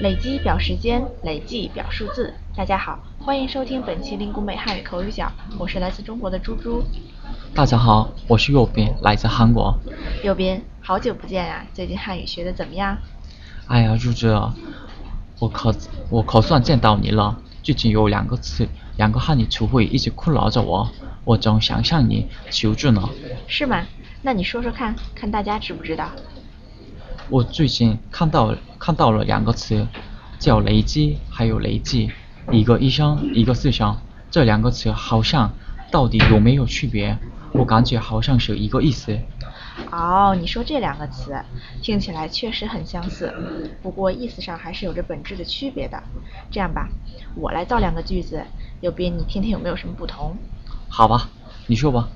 累积表时间，累计表数字。大家好，欢迎收听本期林谷美汉语口语角，我是来自中国的猪猪。大家好，我是右边，来自韩国。右边，好久不见啊，最近汉语学的怎么样？哎呀，猪猪，我可我可算见到你了。最近有两个词，两个汉语词汇一直困扰着我，我总想向你求助呢。是吗？那你说说看，看大家知不知道？我最近看到看到了两个词，叫雷击，还有雷击，一个一声，一个四声，这两个词好像到底有没有区别？我感觉好像是一个意思。哦，你说这两个词听起来确实很相似，不过意思上还是有着本质的区别的。这样吧，我来造两个句子，右边你听听有没有什么不同？好吧，你说吧。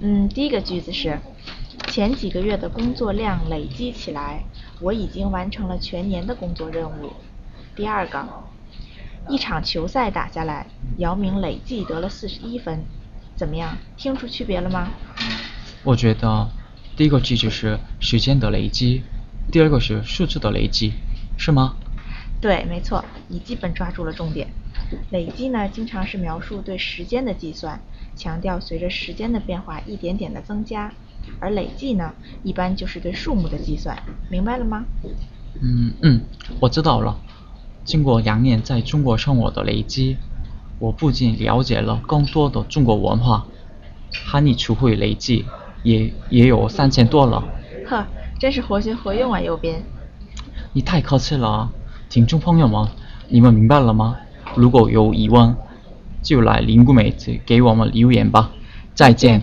嗯，第一个句子是。前几个月的工作量累积起来，我已经完成了全年的工作任务。第二个，一场球赛打下来，姚明累计得了四十一分，怎么样？听出区别了吗？我觉得第一个句子是时间的累积，第二个是数字的累积，是吗？对，没错，你基本抓住了重点。累积呢，经常是描述对时间的计算，强调随着时间的变化一点点的增加。而累计呢，一般就是对数目的计算，明白了吗？嗯嗯，我知道了。经过两年在中国生活的累积，我不仅了解了更多的中国文化，汉语词汇累计也也有三千多了。呵，真是活学活用啊，右边。你太客气了，听众朋友们，你们明白了吗？如果有疑问，就来灵谷妹子给我们留言吧。再见。